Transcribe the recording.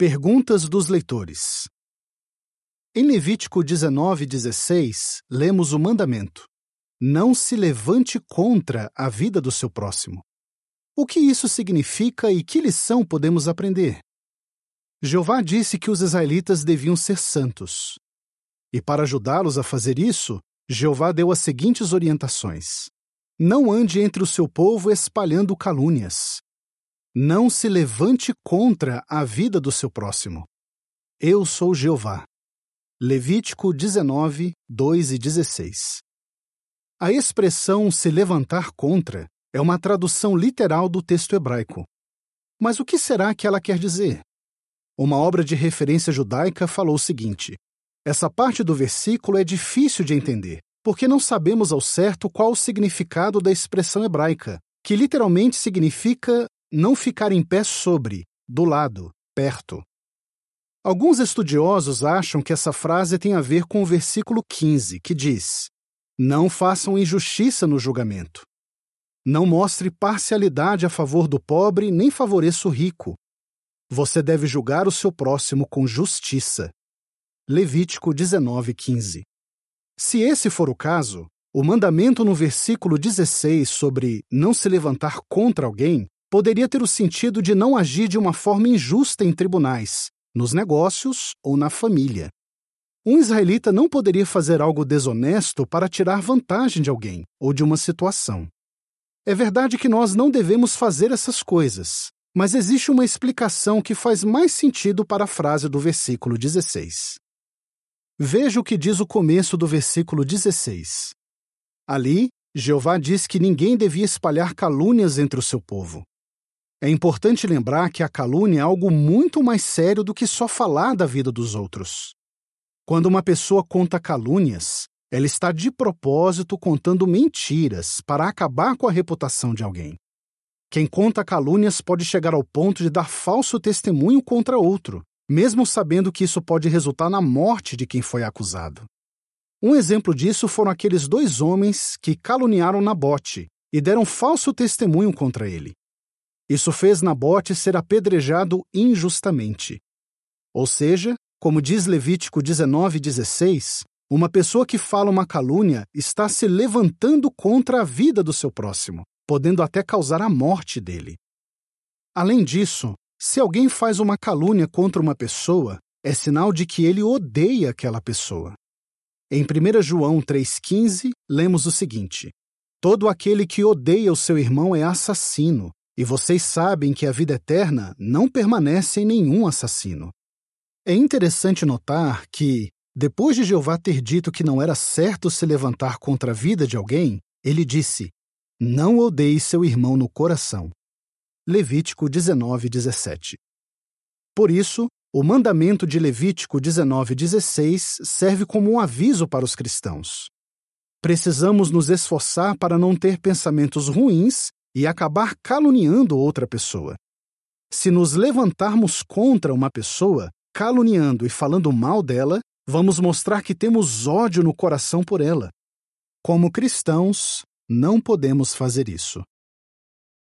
Perguntas dos leitores. Em Levítico 19:16, lemos o mandamento: Não se levante contra a vida do seu próximo. O que isso significa e que lição podemos aprender? Jeová disse que os israelitas deviam ser santos. E para ajudá-los a fazer isso, Jeová deu as seguintes orientações: Não ande entre o seu povo espalhando calúnias. Não se levante contra a vida do seu próximo. Eu sou Jeová. Levítico 19, 2 e 16. A expressão se levantar contra é uma tradução literal do texto hebraico. Mas o que será que ela quer dizer? Uma obra de referência judaica falou o seguinte: essa parte do versículo é difícil de entender, porque não sabemos ao certo qual o significado da expressão hebraica, que literalmente significa não ficar em pé sobre, do lado, perto. Alguns estudiosos acham que essa frase tem a ver com o versículo 15, que diz: Não façam injustiça no julgamento. Não mostre parcialidade a favor do pobre, nem favoreça o rico. Você deve julgar o seu próximo com justiça. Levítico 19:15. Se esse for o caso, o mandamento no versículo 16 sobre não se levantar contra alguém poderia ter o sentido de não agir de uma forma injusta em tribunais, nos negócios ou na família. Um israelita não poderia fazer algo desonesto para tirar vantagem de alguém ou de uma situação. É verdade que nós não devemos fazer essas coisas, mas existe uma explicação que faz mais sentido para a frase do versículo 16. Veja o que diz o começo do versículo 16. Ali, Jeová diz que ninguém devia espalhar calúnias entre o seu povo. É importante lembrar que a calúnia é algo muito mais sério do que só falar da vida dos outros. Quando uma pessoa conta calúnias, ela está de propósito contando mentiras para acabar com a reputação de alguém. Quem conta calúnias pode chegar ao ponto de dar falso testemunho contra outro, mesmo sabendo que isso pode resultar na morte de quem foi acusado. Um exemplo disso foram aqueles dois homens que caluniaram Nabote e deram falso testemunho contra ele. Isso fez Nabote ser apedrejado injustamente. Ou seja, como diz Levítico 19,16, uma pessoa que fala uma calúnia está se levantando contra a vida do seu próximo, podendo até causar a morte dele. Além disso, se alguém faz uma calúnia contra uma pessoa, é sinal de que ele odeia aquela pessoa. Em 1 João 3,15, lemos o seguinte: Todo aquele que odeia o seu irmão é assassino, e vocês sabem que a vida eterna não permanece em nenhum assassino. É interessante notar que, depois de Jeová ter dito que não era certo se levantar contra a vida de alguém, ele disse: Não odeie seu irmão no coração. Levítico 19, 17. Por isso, o mandamento de Levítico 19, 16 serve como um aviso para os cristãos. Precisamos nos esforçar para não ter pensamentos ruins e acabar caluniando outra pessoa. Se nos levantarmos contra uma pessoa, caluniando e falando mal dela, vamos mostrar que temos ódio no coração por ela. Como cristãos, não podemos fazer isso.